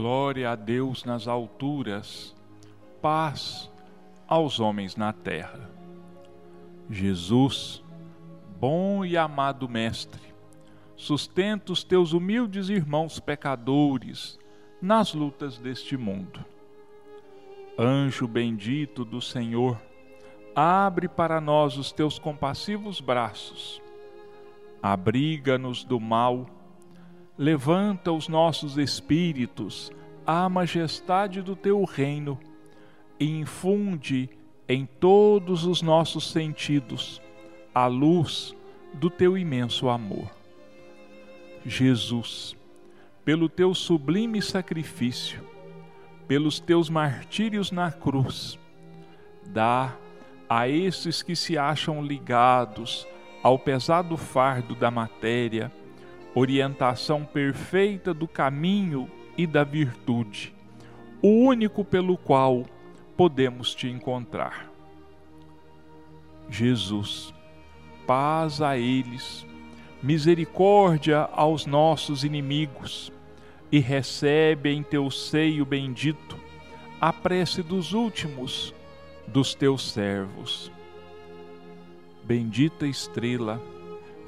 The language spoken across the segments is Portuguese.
Glória a Deus nas alturas, paz aos homens na terra. Jesus, bom e amado Mestre, sustenta os teus humildes irmãos pecadores nas lutas deste mundo. Anjo bendito do Senhor, abre para nós os teus compassivos braços, abriga-nos do mal levanta os nossos espíritos à majestade do teu reino e infunde em todos os nossos sentidos a luz do teu imenso amor. Jesus, pelo teu sublime sacrifício, pelos teus martírios na cruz, dá a esses que se acham ligados ao pesado fardo da matéria orientação perfeita do caminho e da virtude, o único pelo qual podemos te encontrar. Jesus, paz a eles, misericórdia aos nossos inimigos, e recebe em teu seio bendito a prece dos últimos dos teus servos. Bendita estrela,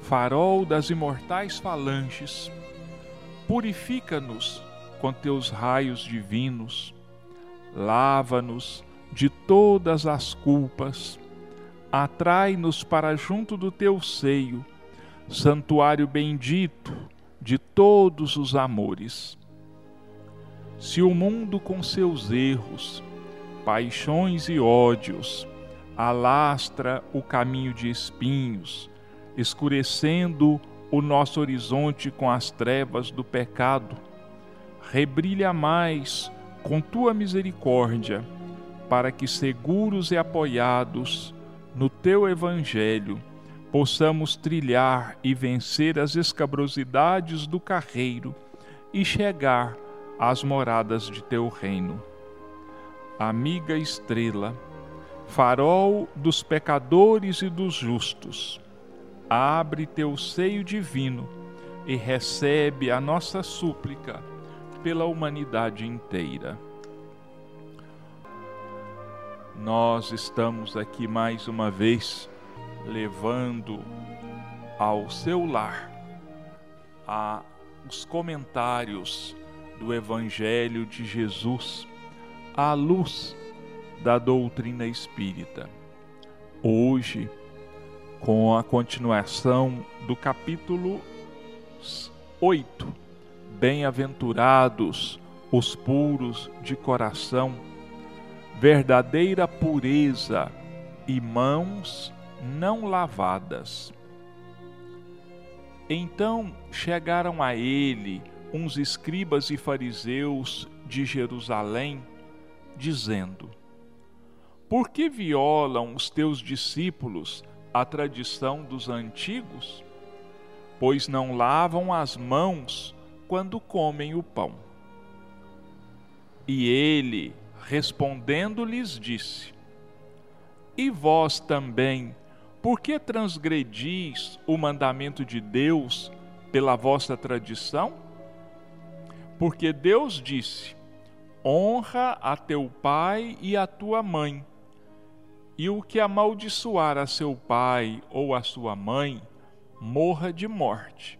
farol das imortais falanges, purifica-nos com teus raios divinos, lava-nos de todas as culpas, atrai-nos para junto do teu seio, santuário bendito de todos os amores. Se o mundo com seus erros, paixões e ódios alastra o caminho de espinhos, escurecendo o nosso horizonte com as trevas do pecado. Rebrilha mais com tua misericórdia, para que, seguros e apoiados no teu Evangelho, possamos trilhar e vencer as escabrosidades do carreiro e chegar às moradas de teu reino. Amiga estrela, farol dos pecadores e dos justos, abre teu seio divino e recebe a nossa súplica pela humanidade inteira. Nós estamos aqui mais uma vez levando ao seu lar a, os comentários do Evangelho de Jesus à luz da doutrina espírita. Hoje, com a continuação do capítulo 8. Bem-aventurados os puros de coração, verdadeira pureza e mãos não lavadas. Então chegaram a ele uns escribas e fariseus de Jerusalém, dizendo: Por que violam os teus discípulos a tradição dos antigos, pois não lavam as mãos quando comem o pão. E ele, respondendo, lhes disse: E vós também, por que transgredis o mandamento de Deus pela vossa tradição? Porque Deus disse: Honra a teu pai e a tua mãe e o que amaldiçoar a seu pai ou a sua mãe, morra de morte.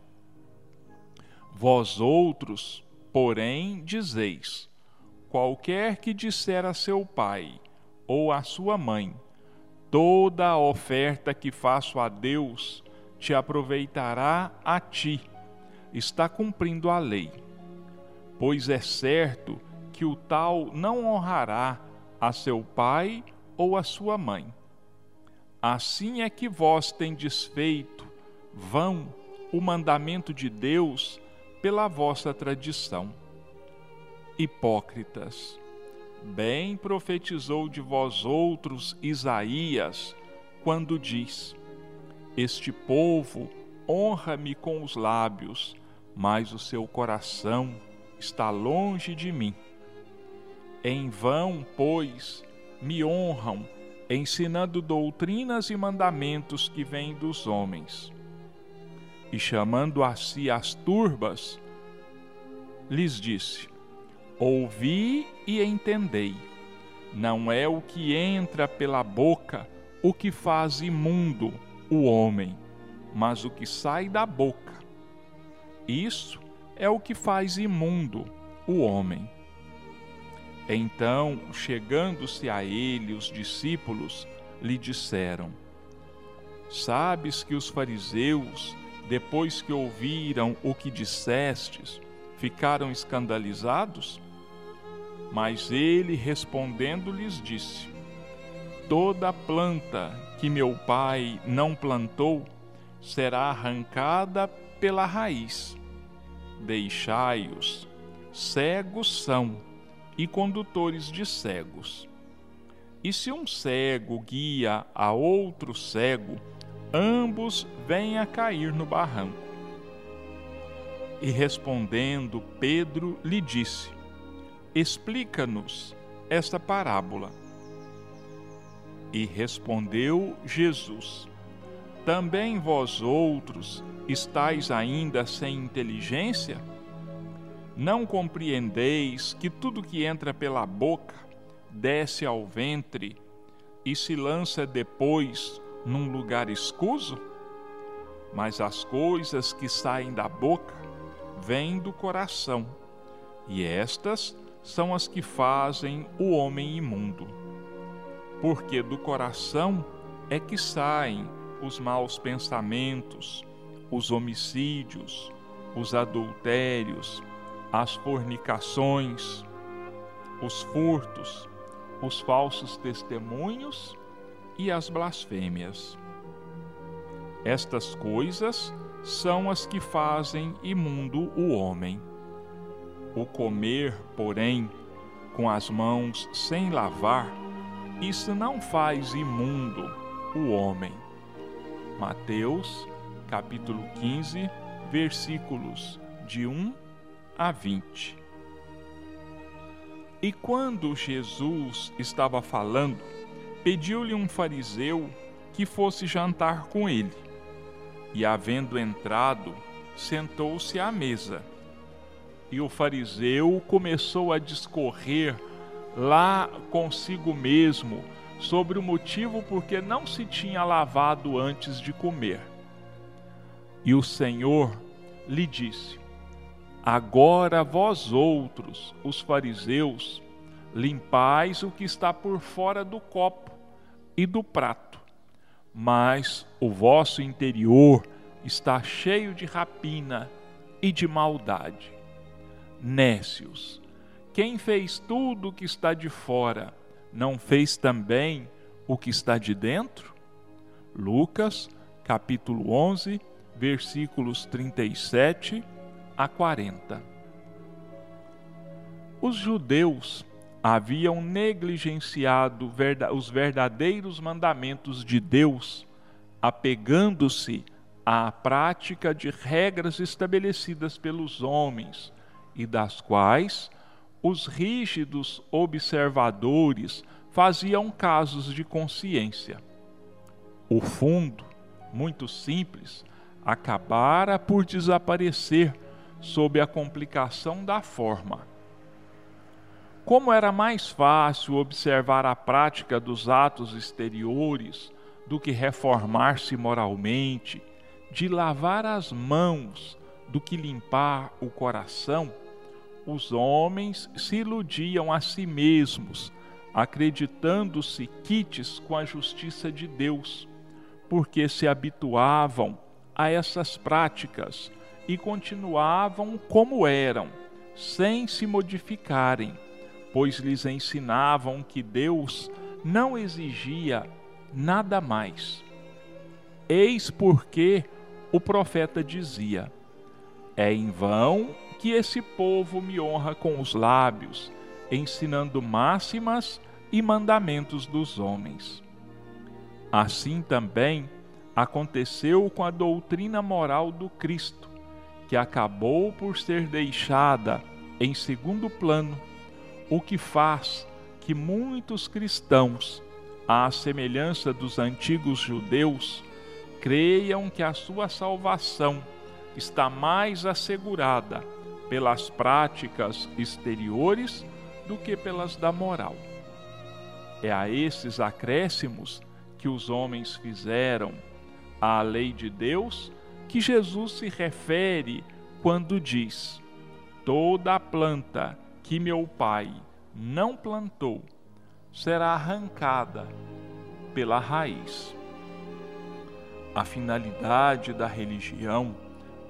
Vós outros, porém, dizeis: qualquer que disser a seu pai ou a sua mãe, toda a oferta que faço a Deus te aproveitará a ti, está cumprindo a lei. Pois é certo que o tal não honrará a seu pai ou a sua mãe. Assim é que vós tendes feito vão o mandamento de Deus pela vossa tradição. Hipócritas, bem profetizou de vós outros Isaías, quando diz: Este povo honra-me com os lábios, mas o seu coração está longe de mim. Em vão, pois, me honram, ensinando doutrinas e mandamentos que vêm dos homens. E chamando a si as turbas, lhes disse: Ouvi e entendei. Não é o que entra pela boca o que faz imundo o homem, mas o que sai da boca. Isso é o que faz imundo o homem. Então, chegando-se a ele, os discípulos lhe disseram: Sabes que os fariseus, depois que ouviram o que dissestes, ficaram escandalizados? Mas ele respondendo lhes disse: Toda planta que meu pai não plantou será arrancada pela raiz. Deixai-os, cegos são e condutores de cegos. E se um cego guia a outro cego, ambos vêm a cair no barranco. E respondendo, Pedro lhe disse: Explica-nos esta parábola. E respondeu Jesus: Também vós outros estáis ainda sem inteligência? Não compreendeis que tudo que entra pela boca desce ao ventre e se lança depois num lugar escuso? Mas as coisas que saem da boca vêm do coração, e estas são as que fazem o homem imundo. Porque do coração é que saem os maus pensamentos, os homicídios, os adultérios, as fornicações, os furtos, os falsos testemunhos e as blasfêmias. Estas coisas são as que fazem imundo o homem. O comer, porém, com as mãos sem lavar, isso não faz imundo o homem. Mateus, capítulo 15, versículos de 1 a 20. E quando Jesus estava falando, pediu-lhe um fariseu que fosse jantar com ele. E, havendo entrado, sentou-se à mesa. E o fariseu começou a discorrer lá consigo mesmo sobre o motivo por que não se tinha lavado antes de comer. E o Senhor lhe disse: Agora vós outros, os fariseus, limpais o que está por fora do copo e do prato, mas o vosso interior está cheio de rapina e de maldade. Nécios, quem fez tudo o que está de fora, não fez também o que está de dentro? Lucas, capítulo 11, versículos 37 a 40. Os judeus haviam negligenciado os verdadeiros mandamentos de Deus, apegando-se à prática de regras estabelecidas pelos homens e das quais os rígidos observadores faziam casos de consciência. O fundo, muito simples, acabara por desaparecer sob a complicação da forma. Como era mais fácil observar a prática dos atos exteriores do que reformar-se moralmente, de lavar as mãos do que limpar o coração, os homens se iludiam a si mesmos, acreditando-se quites com a justiça de Deus, porque se habituavam a essas práticas e continuavam como eram, sem se modificarem, pois lhes ensinavam que Deus não exigia nada mais. Eis porque o profeta dizia: É em vão que esse povo me honra com os lábios, ensinando máximas e mandamentos dos homens. Assim também aconteceu com a doutrina moral do Cristo que acabou por ser deixada em segundo plano, o que faz que muitos cristãos, à semelhança dos antigos judeus, creiam que a sua salvação está mais assegurada pelas práticas exteriores do que pelas da moral. É a esses acréscimos que os homens fizeram à lei de Deus que Jesus se refere quando diz: Toda planta que meu Pai não plantou será arrancada pela raiz. A finalidade da religião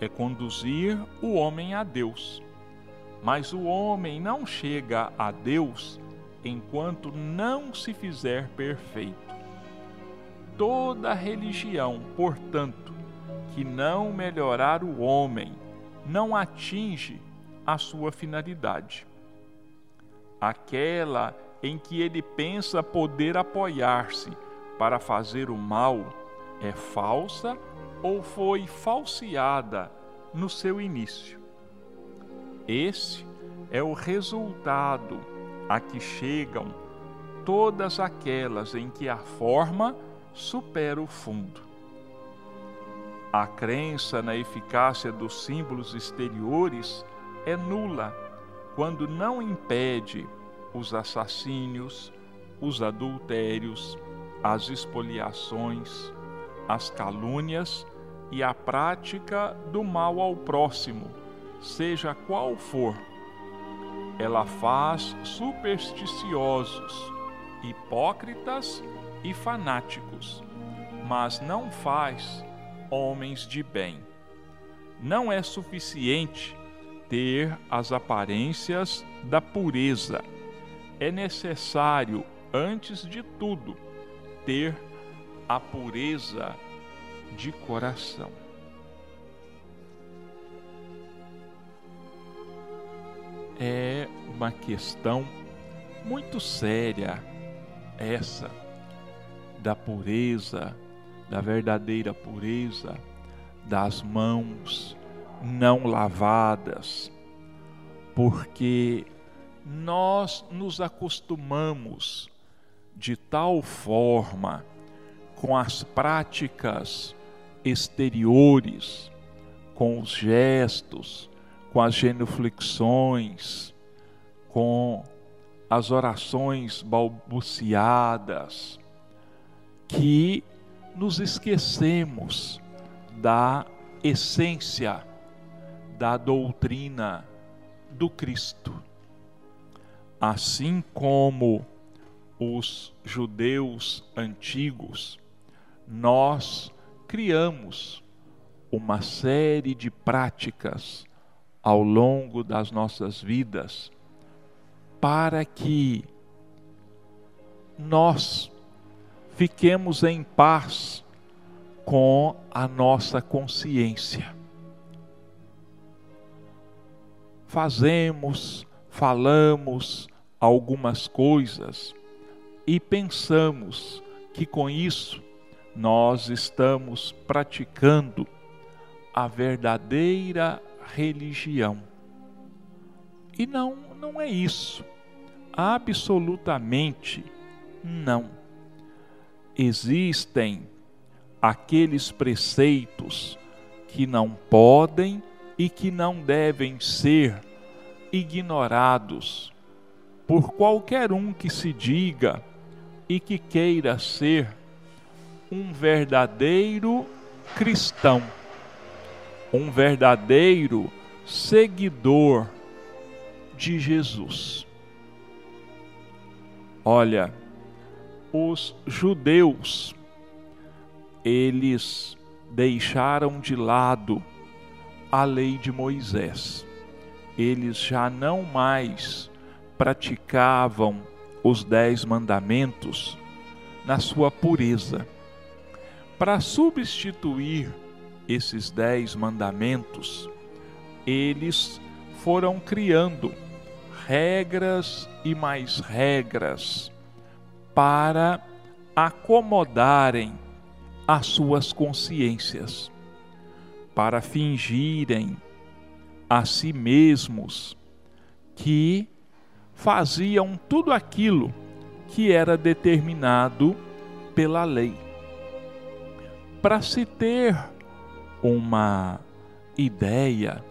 é conduzir o homem a Deus. Mas o homem não chega a Deus enquanto não se fizer perfeito. Toda religião, portanto, que não melhorar o homem, não atinge a sua finalidade. Aquela em que ele pensa poder apoiar-se para fazer o mal é falsa ou foi falseada no seu início. Esse é o resultado a que chegam todas aquelas em que a forma supera o fundo. A crença na eficácia dos símbolos exteriores é nula quando não impede os assassínios, os adultérios, as expoliações, as calúnias e a prática do mal ao próximo, seja qual for. Ela faz supersticiosos, hipócritas e fanáticos, mas não faz homens de bem. Não é suficiente ter as aparências da pureza. É necessário, antes de tudo, ter a pureza de coração. É uma questão muito séria essa da pureza, da verdadeira pureza das mãos não lavadas, porque nós nos acostumamos de tal forma com as práticas exteriores, com os gestos, com as genuflexões, com as orações balbuciadas, que nos esquecemos da essência da doutrina do Cristo. Assim como os judeus antigos, nós criamos uma série de práticas ao longo das nossas vidas para que nós fiquemos em paz com a nossa consciência. Fazemos, falamos algumas coisas e pensamos que com isso nós estamos praticando a verdadeira religião. E não, não é isso. Absolutamente não. Existem aqueles preceitos que não podem e que não devem ser ignorados por qualquer um que se diga e que queira ser um verdadeiro cristão, um verdadeiro seguidor de Jesus. Olha, os judeus, eles deixaram de lado a lei de Moisés. Eles já não mais praticavam os dez mandamentos na sua pureza. Para substituir esses dez mandamentos, eles foram criando regras e mais regras para acomodarem as suas consciências, para fingirem a si mesmos que faziam tudo aquilo que era determinado pela lei. Para se ter uma ideia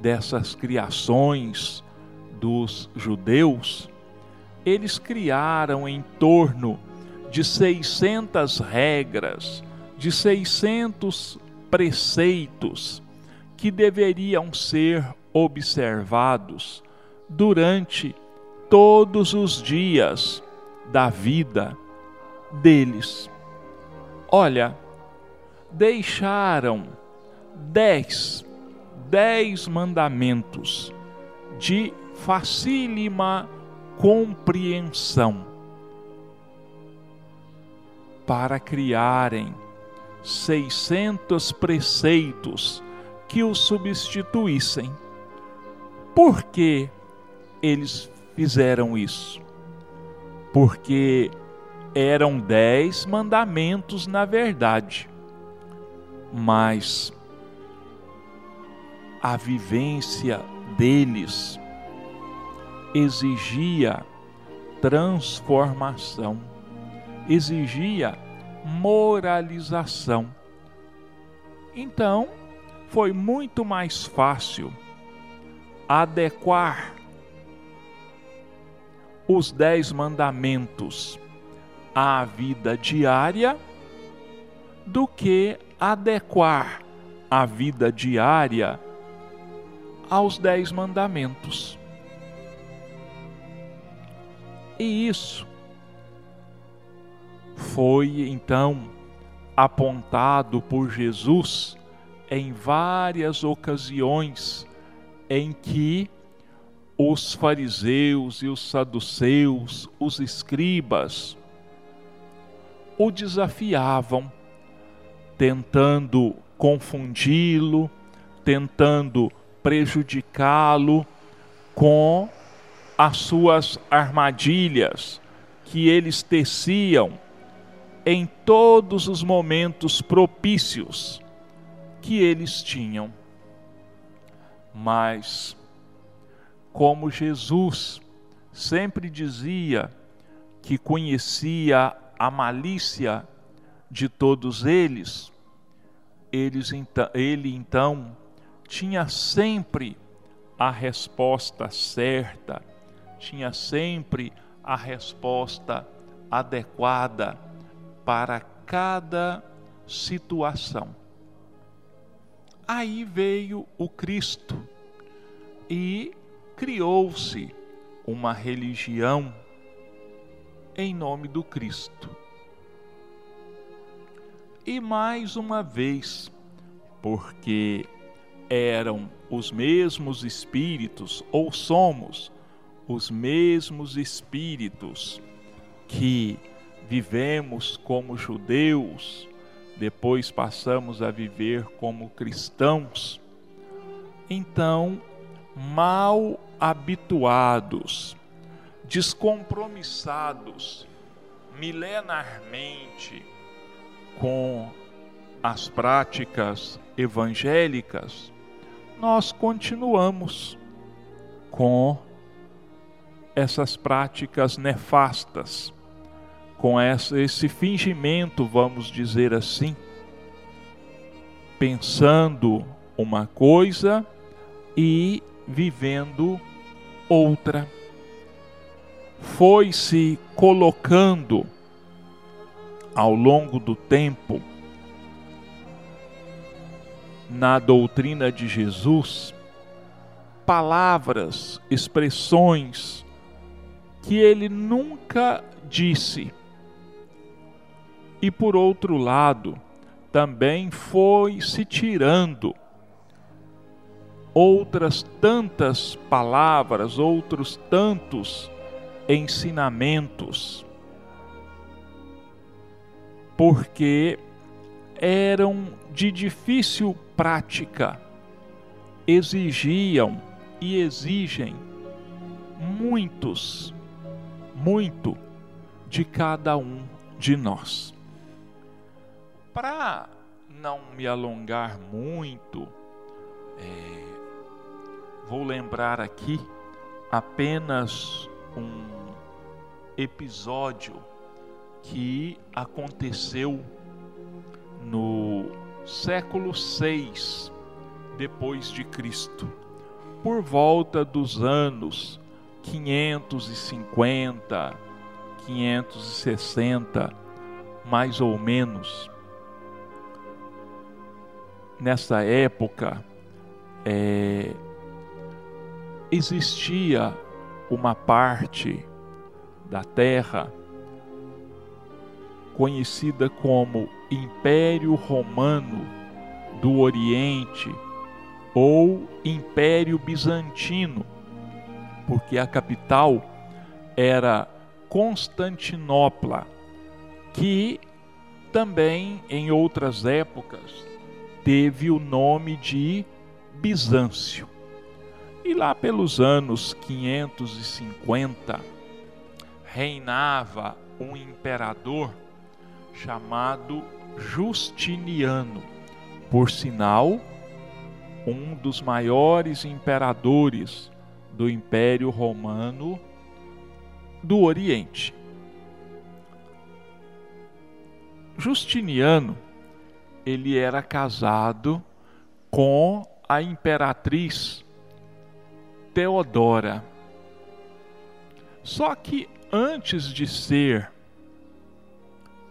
dessas criações dos judeus, eles criaram em torno de 600 regras, de 600 preceitos que deveriam ser observados durante todos os dias da vida deles. Olha, deixaram dez, dez mandamentos de facílima compreensão para criarem seiscentos preceitos que o substituíssem. Por que eles fizeram isso? Porque eram dez mandamentos na verdade, mas a vivência deles exigia transformação, exigia moralização. Então, foi muito mais fácil adequar os dez mandamentos à vida diária do que adequar a vida diária aos dez mandamentos. E isso foi então apontado por Jesus em várias ocasiões em que os fariseus e os saduceus, os escribas, o desafiavam, tentando confundi-lo, tentando prejudicá-lo com as suas armadilhas que eles teciam em todos os momentos propícios que eles tinham. Mas, como Jesus sempre dizia que conhecia a malícia de todos eles, eles ele então tinha sempre a resposta certa, tinha sempre a resposta adequada para cada situação. Aí veio o Cristo e criou-se uma religião em nome do Cristo. E mais uma vez, porque eram os mesmos espíritos, ou somos os mesmos espíritos que vivemos como judeus, depois passamos a viver como cristãos, então, mal habituados, descompromissados milenarmente com as práticas evangélicas, nós continuamos com essas práticas nefastas com essa, esse fingimento, vamos dizer assim, pensando uma coisa e vivendo outra. Foi se colocando ao longo do tempo na doutrina de Jesus palavras, expressões que ele nunca disse. E por outro lado, também foi se tirando outras tantas palavras, outros tantos ensinamentos, porque eram de difícil prática, exigiam e exigem muitos, muito de cada um de nós. Para não me alongar muito, é, vou lembrar aqui apenas um episódio que aconteceu no século 6 depois de Cristo, por volta dos anos 550, 560, mais ou menos. Nessa época, é, existia uma parte da terra conhecida como Império Romano do Oriente ou Império Bizantino, porque a capital era Constantinopla, que também em outras épocas teve o nome de Bizâncio. E lá pelos anos 550 reinava um imperador chamado Justiniano, por sinal, um dos maiores imperadores do Império Romano do Oriente. Justiniano, ele era casado com a imperatriz Teodora. Só que antes de ser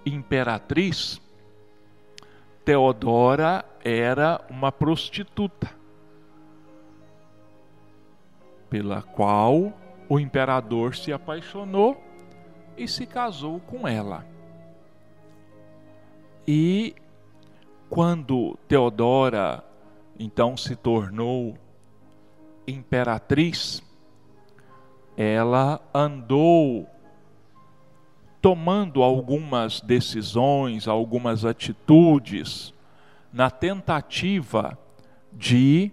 imperatriz, Teodora era uma prostituta, pela qual o imperador se apaixonou e se casou com ela. E quando Teodora então se tornou imperatriz, ela andou tomando algumas decisões, algumas atitudes, na tentativa de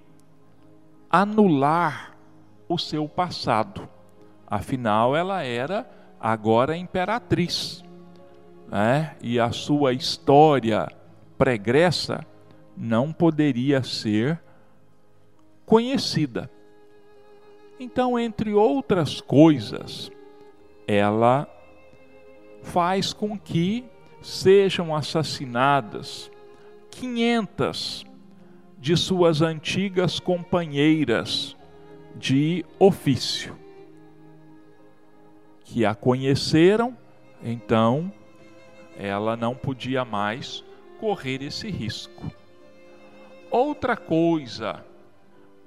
anular o seu passado. Afinal, ela era agora imperatriz, né? e a sua história pregressa não poderia ser conhecida. Então, entre outras coisas, ela faz com que sejam assassinadas 500 de suas antigas companheiras de ofício, que a conheceram, então ela não podia mais correr esse risco. Outra coisa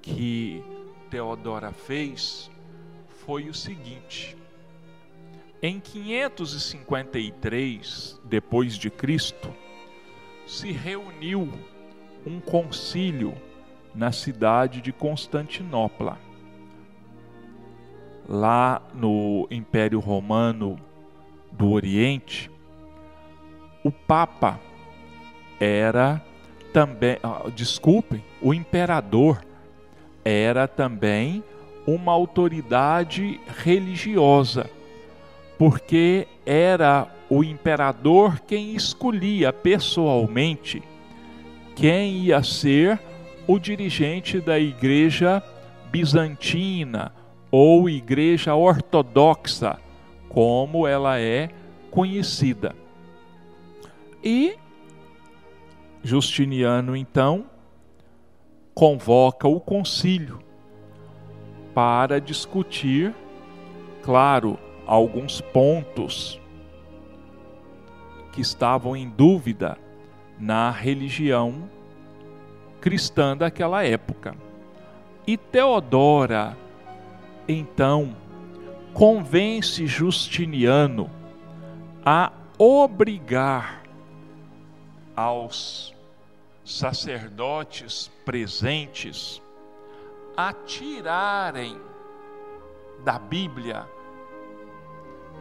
que Teodora fez foi o seguinte: em 553 depois de Cristo, se reuniu um concílio na cidade de Constantinopla. Lá no Império Romano do Oriente, o Papa era também, ah, desculpem, o imperador era também uma autoridade religiosa porque era o imperador quem escolhia pessoalmente quem ia ser o dirigente da igreja bizantina ou igreja ortodoxa, como ela é conhecida. E Justiniano então convoca o concílio para discutir, claro, alguns pontos que estavam em dúvida na religião cristã daquela época. E Teodora, então, convence Justiniano a obrigar aos sacerdotes presentes a tirarem da Bíblia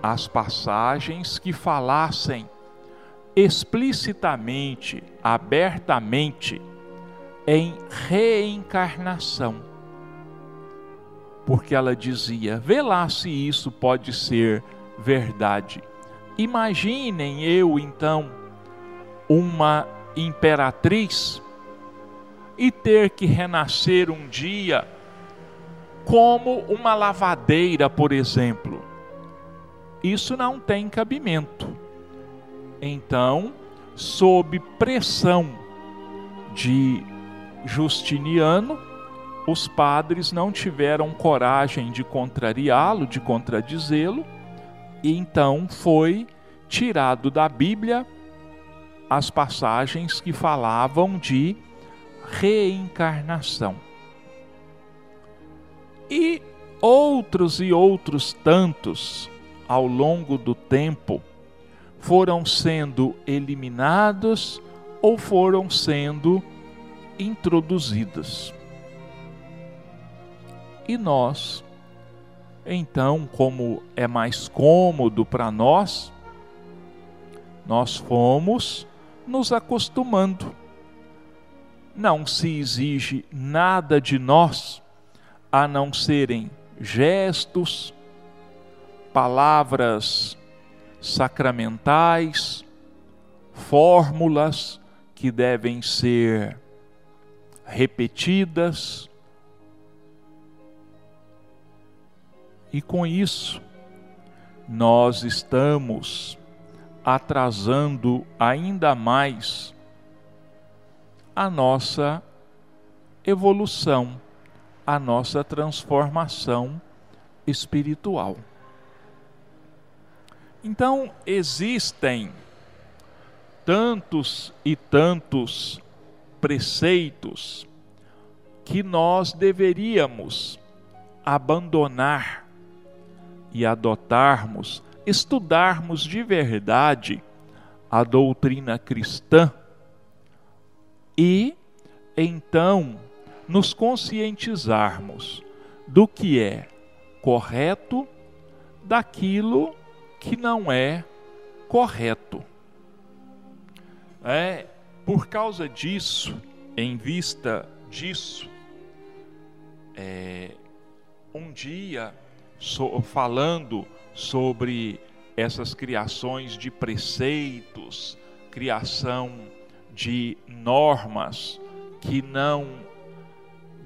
as passagens que falassem explicitamente, abertamente, em reencarnação. Porque ela dizia: vê lá se isso pode ser verdade. Imaginem eu então, uma imperatriz, e ter que renascer um dia como uma lavadeira, por exemplo isso não tem cabimento. Então, sob pressão de Justiniano, os padres não tiveram coragem de contrariá-lo, de contradizê-lo, e então foi tirado da Bíblia as passagens que falavam de reencarnação. E outros e outros tantos, ao longo do tempo, foram sendo eliminados ou foram sendo introduzidos. E nós, então, como é mais cômodo para nós, nós fomos nos acostumando. Não se exige nada de nós a não serem gestos, palavras sacramentais, fórmulas que devem ser repetidas. E com isso, nós estamos atrasando ainda mais a nossa evolução, a nossa transformação espiritual. Então, existem tantos e tantos preceitos que nós deveríamos abandonar e adotarmos estudarmos de verdade a doutrina cristã e então nos conscientizarmos do que é correto daquilo que não é correto. É por causa disso, em vista disso, é, um dia so, falando sobre essas criações de preceitos, criação de normas que não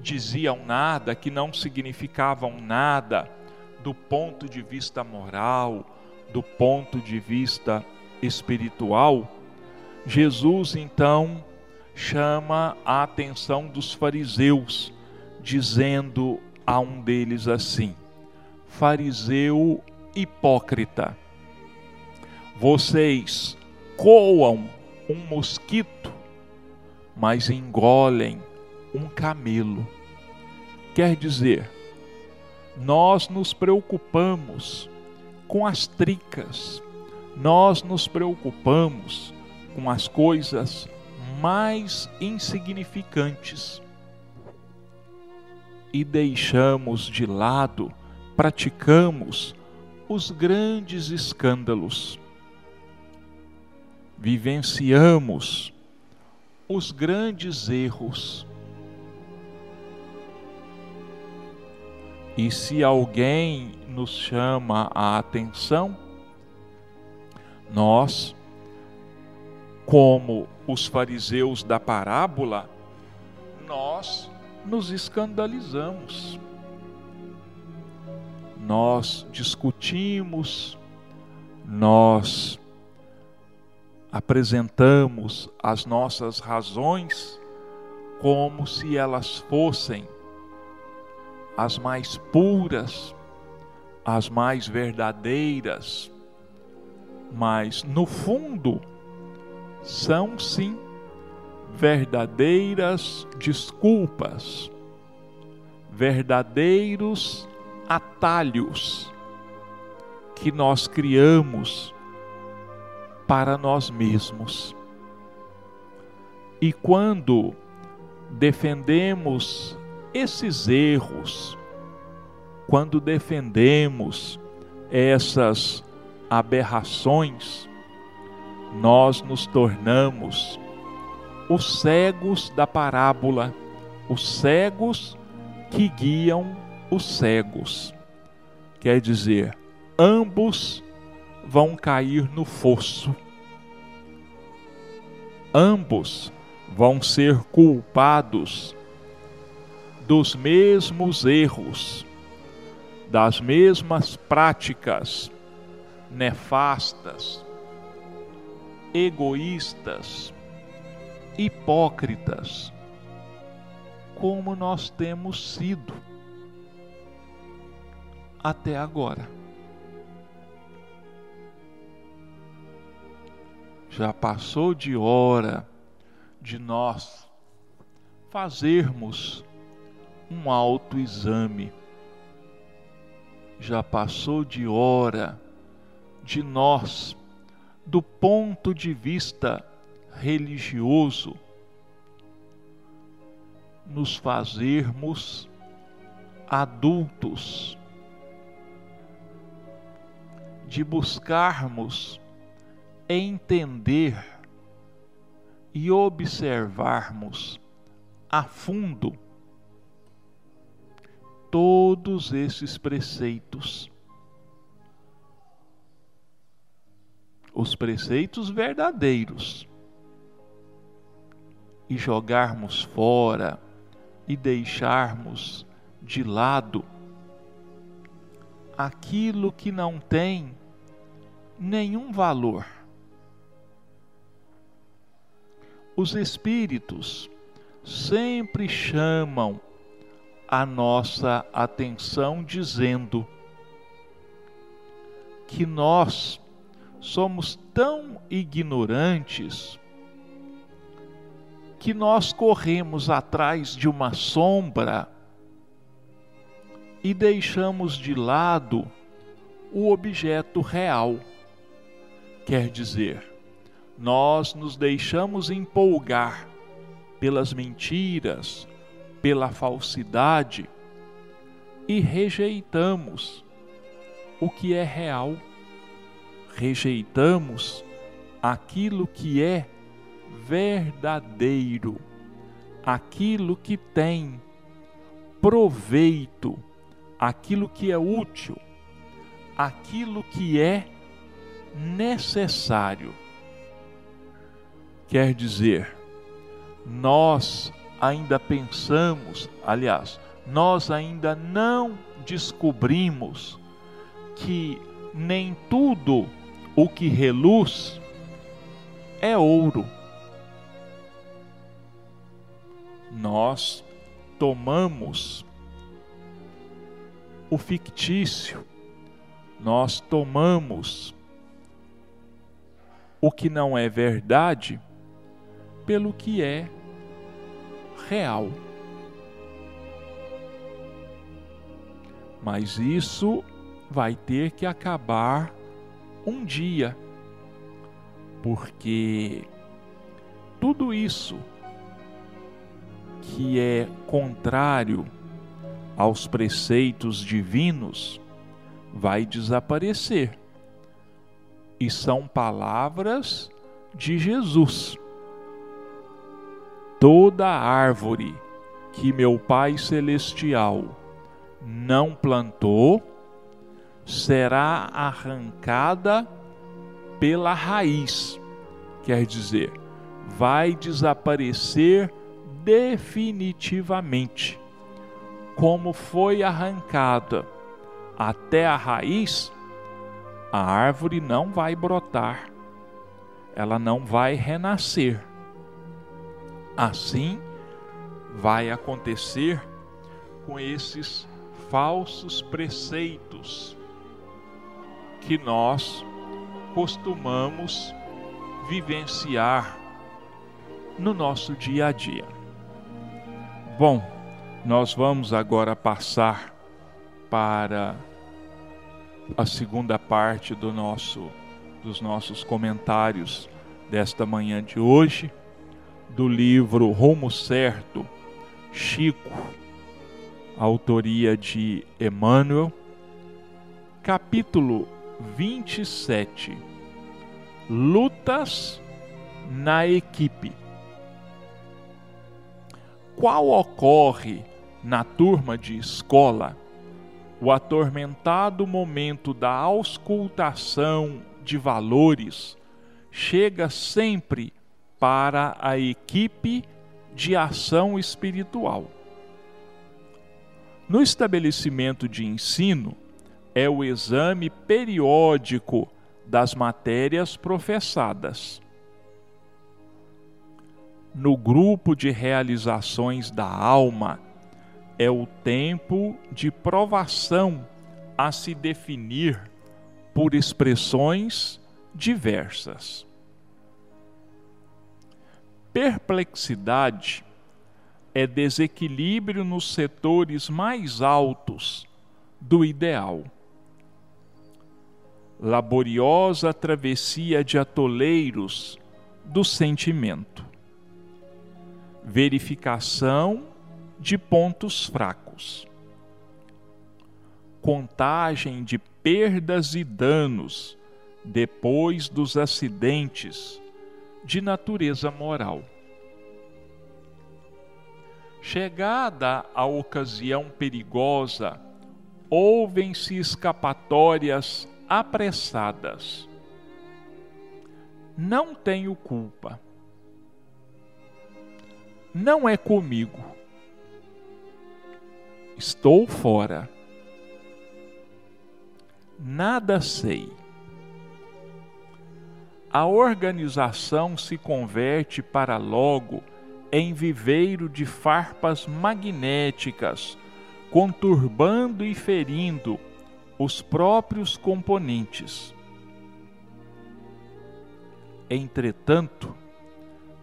diziam nada, que não significavam nada do ponto de vista moral, do ponto de vista espiritual, Jesus então chama a atenção dos fariseus, dizendo a um deles assim: Fariseu hipócrita. Vocês coam um mosquito, mas engolem um camelo. Quer dizer, nós nos preocupamos com as tricas, nós nos preocupamos com as coisas mais insignificantes e deixamos de lado, praticamos os grandes escândalos. Vivenciamos os grandes erros. E se alguém nos chama a atenção, nós, como os fariseus da parábola, nós nos escandalizamos nós discutimos, nós apresentamos as nossas razões como se elas fossem as mais puras, as mais verdadeiras, mas no fundo são sim verdadeiras desculpas, verdadeiros atalhos que nós criamos para nós mesmos. E quando defendemos esses erros, quando defendemos essas aberrações, nós nos tornamos os cegos da parábola, os cegos que guiam os cegos. Quer dizer, ambos vão cair no fosso. Ambos vão ser culpados dos mesmos erros, das mesmas práticas nefastas, egoístas, hipócritas como nós temos sido até agora. Já passou de hora de nós fazermos um autoexame. Já passou de hora de nós, do ponto de vista religioso, nos fazermos adultos, de buscarmos entender e observarmos a fundo todos esses preceitos. Os preceitos verdadeiros. E jogarmos fora e deixarmos de lado aquilo que não tem nenhum valor. Os espíritos sempre chamam a nossa atenção dizendo que nós somos tão ignorantes que nós corremos atrás de uma sombra e deixamos de lado o objeto real. Quer dizer, nós nos deixamos empolgar pelas mentiras, pela falsidade e rejeitamos o que é real, rejeitamos aquilo que é verdadeiro, aquilo que tem proveito, aquilo que é útil, aquilo que é necessário. Quer dizer, nós ainda pensamos, aliás, nós ainda não descobrimos que nem tudo o que reluz é ouro. nós tomamos o fictício, nós tomamos o que não é verdade pelo que é real. Mas isso vai ter que acabar um dia, porque tudo isso que é contrário aos preceitos divinos vai desaparecer. E são palavras de Jesus. Toda árvore que meu Pai Celestial não plantou será arrancada pela raiz. Quer dizer, vai desaparecer definitivamente. Como foi arrancada até a raiz, a árvore não vai brotar, ela não vai renascer. Assim vai acontecer com esses falsos preceitos que nós costumamos vivenciar no nosso dia a dia. Bom, nós vamos agora passar para a segunda parte do nosso dos nossos comentários desta manhã de hoje, do livro Rumo Certo, Chico, autoria de Emmanuel, capítulo 27. Lutas na equipe qual ocorre na turma de escola o atormentado momento da auscultação de valores chega sempre para a equipe de ação espiritual. No estabelecimento de ensino, é o exame periódico das matérias professadas no grupo de realizações da alma é o tempo de provação a se definir por expressões diversas. Perplexidade é desequilíbrio nos setores mais altos do ideal. Laboriosa travessia de atoleiros do sentimento. Verificação de pontos fracos. Contagem de perdas e danos depois dos acidentes de natureza moral. Chegada a ocasião perigosa, ouvem-se escapatórias apressadas. Não tenho culpa. Não é comigo. Estou fora. Nada sei. A organização se converte para logo em viveiro de farpas magnéticas, conturbando e ferindo os próprios componentes. Entretanto,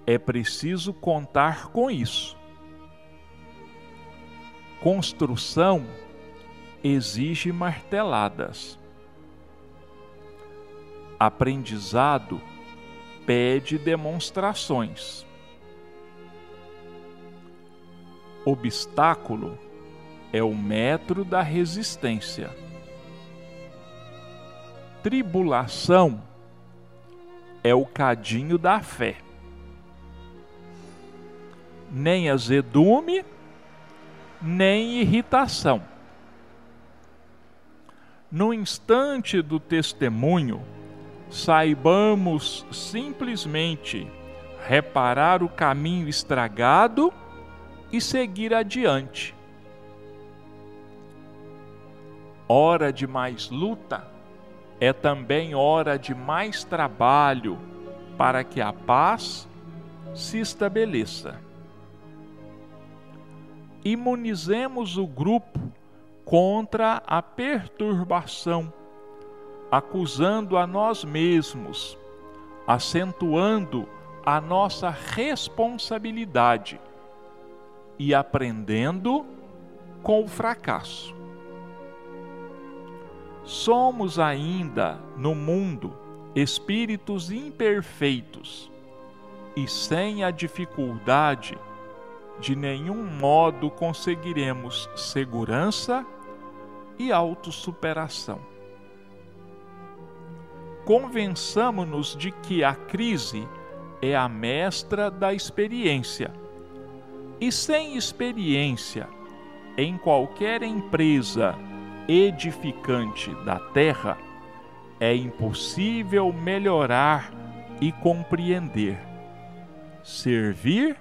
é preciso contar com isso. Construção exige marteladas. Aprendizado pede demonstrações. obstáculo é o metro da resistência. Tribulação é o cadinho da fé. Nem azedume, nem irritação. No instante do testemunho, saibamos simplesmente reparar o caminho estragado e seguir adiante. Hora de mais luta é também hora de mais trabalho para que a paz se estabeleça. Imunizemos o grupo contra a perturbação, acusando a nós mesmos, acentuando a nossa responsabilidade e aprendendo com o fracasso. Somos ainda no mundo espíritos imperfeitos e sem a dificuldade de nenhum modo conseguiremos segurança e autossuperação. Convençamo-nos de que a crise é a mestra da experiência e sem experiência em qualquer empresa edificante da terra, é impossível melhorar e compreender, servir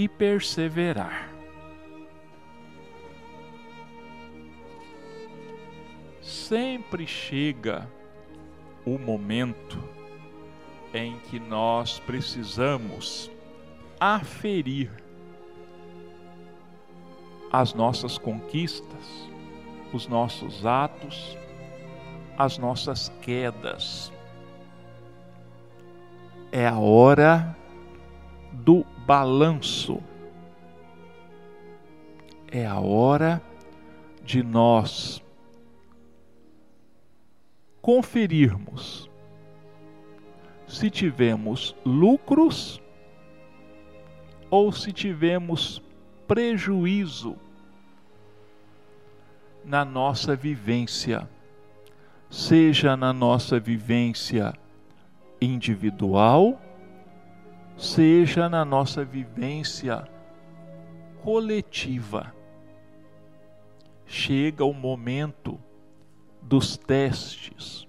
e perseverar. Sempre chega o momento em que nós precisamos aferir as nossas conquistas, os nossos atos, as nossas quedas. É a hora do balanço. É a hora de nós conferirmos se tivemos lucros ou se tivemos prejuízo na nossa vivência, seja na nossa vivência individual, seja na nossa vivência coletiva. Chega o momento dos testes,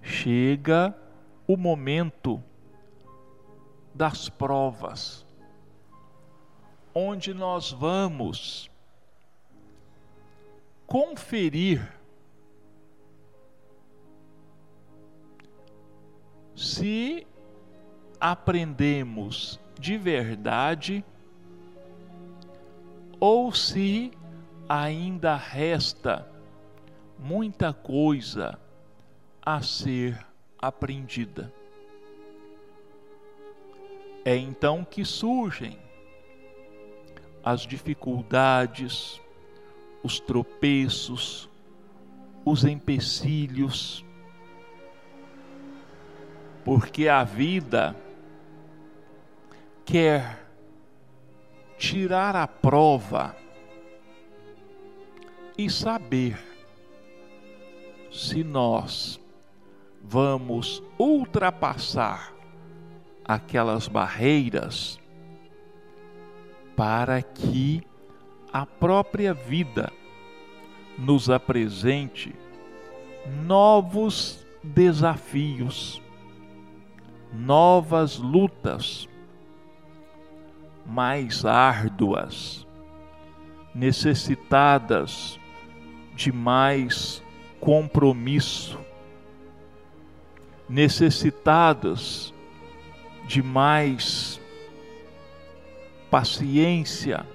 chega o momento das provas onde nós vamos conferir se aprendemos de verdade ou se ainda resta muita coisa a ser aprendida. É então que surgem as dificuldades, os tropeços, os empecilhos, porque a vida quer tirar a prova e saber se nós vamos ultrapassar aquelas barreiras para que a própria vida nos apresente novos desafios, novas lutas mais árduas, necessitadas de mais compromisso, necessitadas de mais paciência,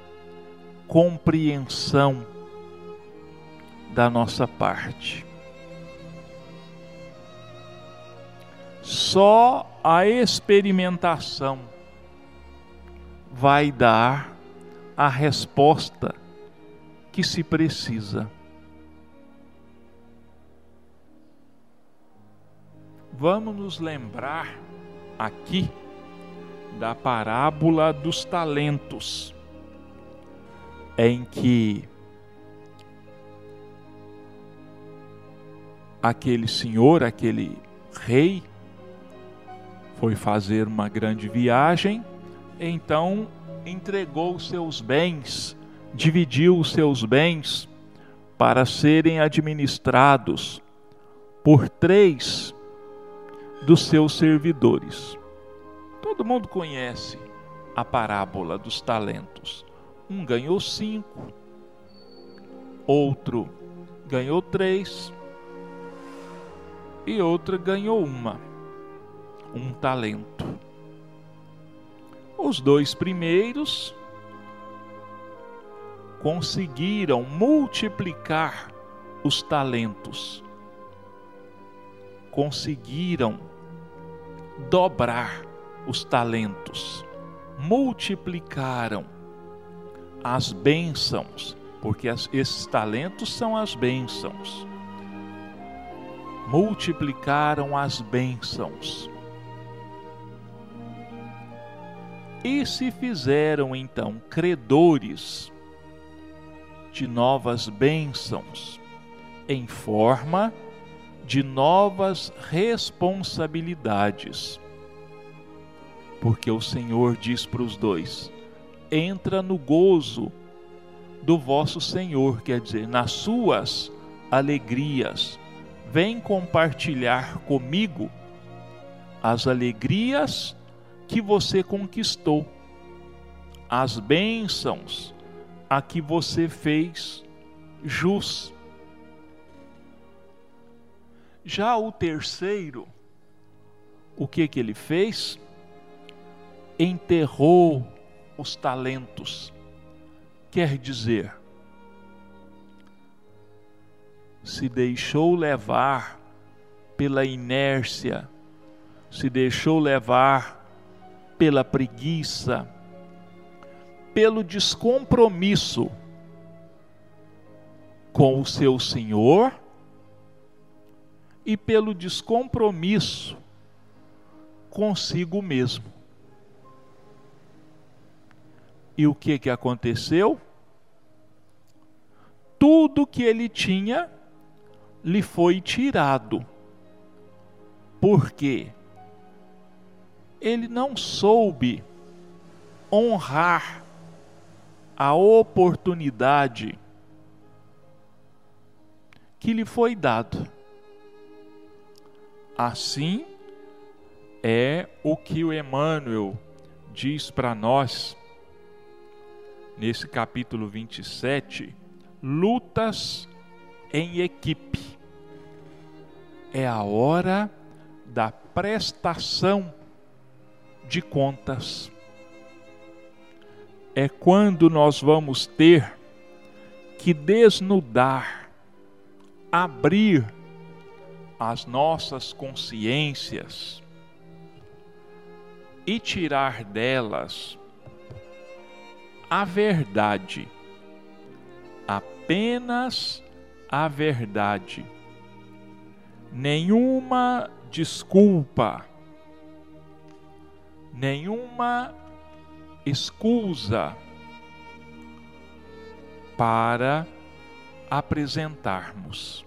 compreensão da nossa parte. Só a experimentação vai dar a resposta que se precisa. Vamos nos lembrar aqui da parábola dos talentos, em que aquele senhor, aquele rei, foi fazer uma grande viagem, então entregou seus bens, dividiu os seus bens para serem administrados por três dos seus servidores. Todo mundo conhece a parábola dos talentos. Um ganhou cinco, outro ganhou três e outra ganhou uma, um talento. Os dois primeiros conseguiram multiplicar os talentos, conseguiram dobrar os talentos, multiplicaram as bênçãos, porque esses talentos são as bênçãos. Multiplicaram as bênçãos. E se fizeram então credores de novas bênçãos, em forma de novas responsabilidades porque o Senhor diz para os dois: entra no gozo do vosso Senhor, quer dizer, nas suas alegrias. Vem compartilhar comigo as alegrias que você conquistou, as bênçãos a que você fez jus. Já o terceiro, o que que ele fez? enterrou os talentos. Quer dizer, se deixou levar pela inércia, se deixou levar pela preguiça, pelo descompromisso com o seu Senhor e pelo descompromisso consigo mesmo. E o que, que aconteceu? Tudo que ele tinha lhe foi tirado. Porque ele não soube honrar a oportunidade que lhe foi dado. Assim é o que o Emmanuel diz para nós nesse capítulo 27, lutas em equipe. É a hora da prestação de contas. é quando nós vamos ter que desnudar, abrir as nossas consciências e tirar delas a verdade, apenas a verdade, nenhuma desculpa, nenhuma escusa para apresentarmos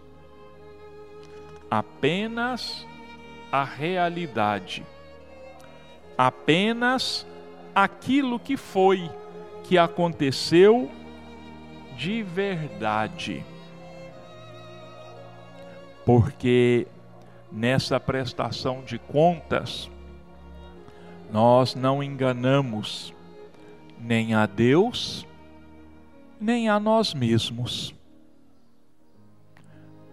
apenas a realidade, apenas aquilo que foi, que aconteceu de verdade. Porque nessa prestação de contas, nós não enganamos nem a Deus, nem a nós mesmos.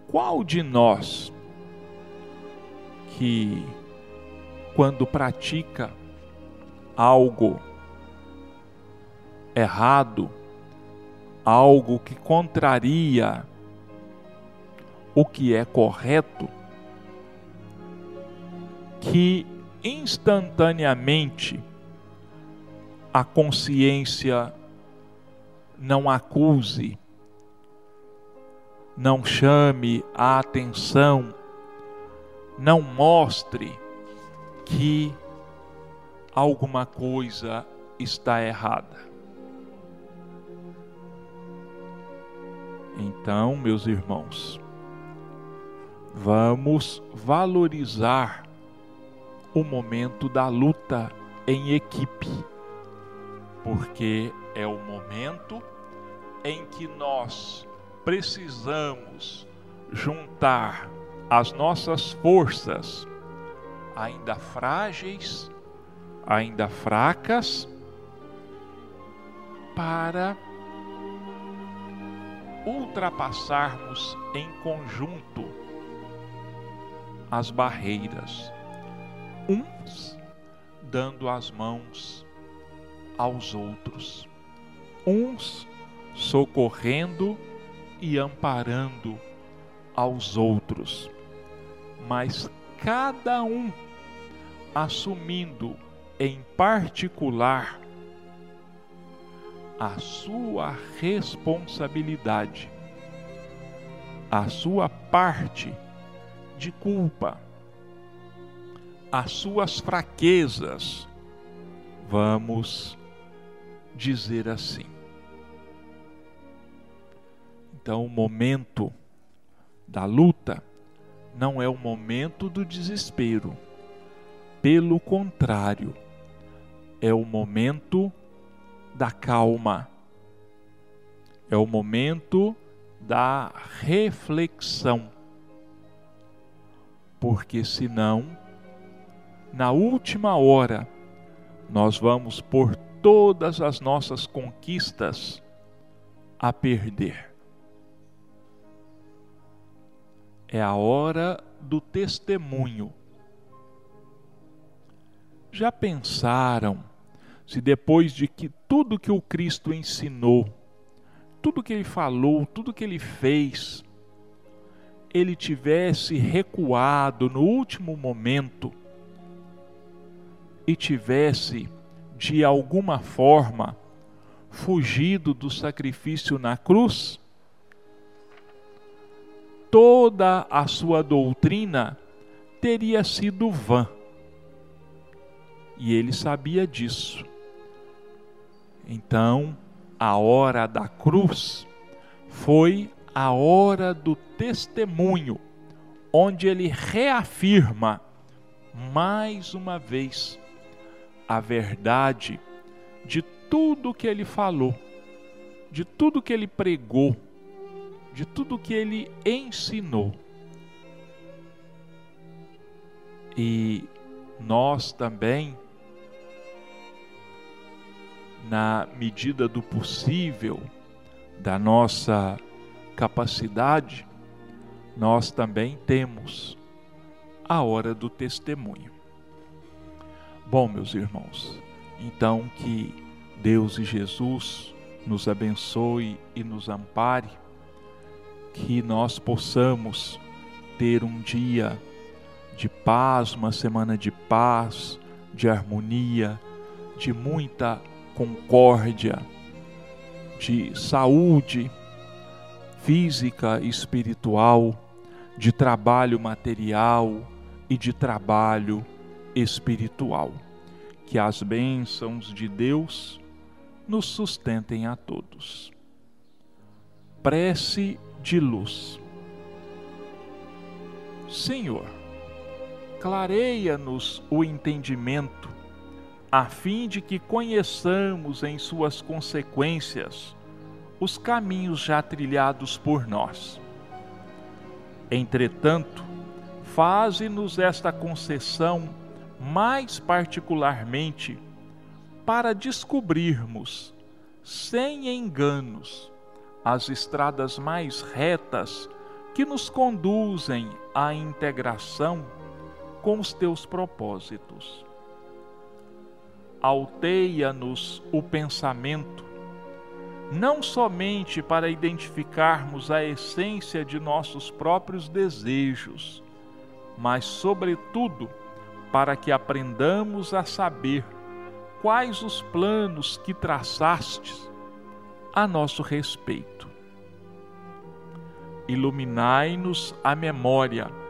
Qual de nós que, quando pratica algo errado, algo que contraria o que é correto, que instantaneamente a consciência não acuse, não chame a atenção, não mostre que alguma coisa está errada. Então, meus irmãos, vamos valorizar o momento da luta em equipe porque é o momento em que nós precisamos juntar as nossas forças, ainda frágeis, ainda fracas, para ultrapassarmos em conjunto as barreiras, uns dando as mãos aos outros, uns socorrendo e amparando aos outros, mas cada um assumindo em particular a sua responsabilidade, a sua parte de culpa, as suas fraquezas. Vamos dizer assim. Então, o momento da luta não é o momento do desespero. Pelo contrário, é o momento da calma. É o momento da reflexão. Porque senão, na última hora, nós vamos por todas as nossas conquistas a perder. É a hora do testemunho. Já pensaram se depois de que tudo que o Cristo ensinou, tudo que ele falou, tudo que ele fez, ele tivesse recuado no último momento e tivesse de alguma forma, fugido do sacrifício na cruz, toda a sua doutrina teria sido vã. E ele sabia disso. Então, a hora da cruz foi a hora do testemunho, onde ele reafirma mais uma vez a verdade de tudo que ele falou, de tudo que ele pregou, de tudo que ele ensinou. E nós também, na medida do possível, da nossa capacidade, nós também temos a hora do testemunho. Bom, meus irmãos, então que Deus e Jesus nos abençoe e nos ampare, que nós possamos ter um dia de paz, uma semana de paz, de harmonia, de muita concórdia, de saúde física e espiritual, de trabalho material e de trabalho espiritual. Que as bênçãos de Deus nos sustentem a todos. Prece de luz. Senhor, clareia-nos o entendimento, a fim de que conheçamos em suas consequências os caminhos já trilhados por nós. Entretanto, faze-nos esta concessão mais particularmente para descobrirmos, sem enganos, as estradas mais retas que nos conduzem à integração com os teus propósitos. Alteia-nos o pensamento, não somente para identificarmos a essência de nossos próprios desejos, mas, sobretudo, para que aprendamos a saber quais os planos que traçastes a nosso respeito. Iluminai-nos a memória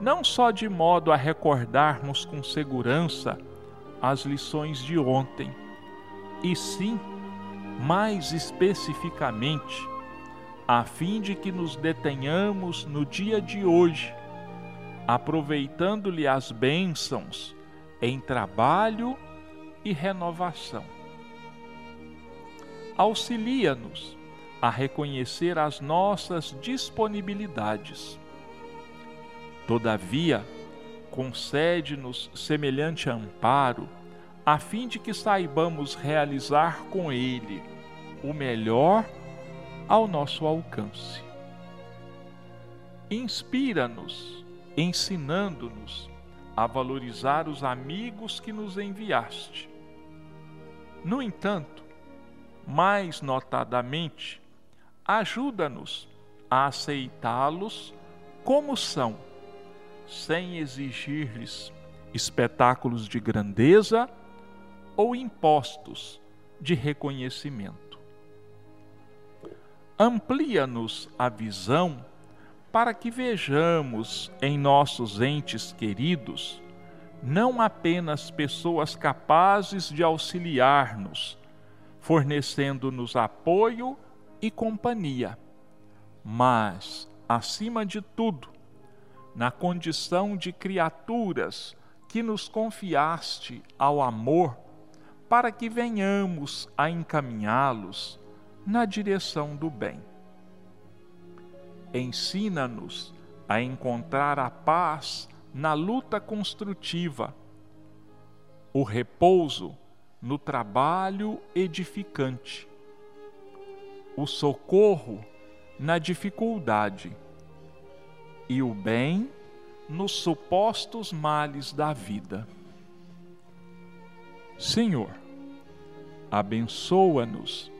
não só de modo a recordarmos com segurança as lições de ontem, e sim, mais especificamente, a fim de que nos detenhamos no dia de hoje, aproveitando-lhe as bênçãos em trabalho e renovação. Auxilia-nos a reconhecer as nossas disponibilidades Todavia, concede-nos semelhante amparo, a fim de que saibamos realizar com ele o melhor ao nosso alcance. Inspira-nos, ensinando-nos a valorizar os amigos que nos enviaste. No entanto, mais notadamente, ajuda-nos a aceitá-los como são sem exigir-lhes espetáculos de grandeza ou impostos de reconhecimento. Amplia-nos a visão para que vejamos em nossos entes queridos não apenas pessoas capazes de auxiliar-nos, fornecendo-nos apoio e companhia, mas, acima de tudo, na condição de criaturas que nos confiaste ao amor, para que venhamos a encaminhá-los na direção do bem. Ensina-nos a encontrar a paz na luta construtiva, o repouso no trabalho edificante, o socorro na dificuldade e o bem nos supostos males da vida. Senhor, abençoa-nos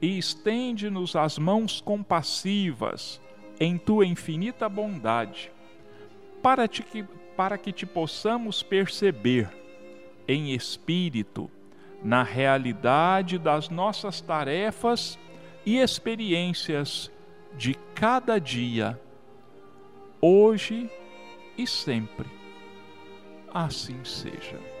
e estende-nos as mãos compassivas em tua infinita bondade, para, te, para que te possamos perceber em espírito na realidade das nossas tarefas e experiências de cada dia hoje e sempre. Assim seja.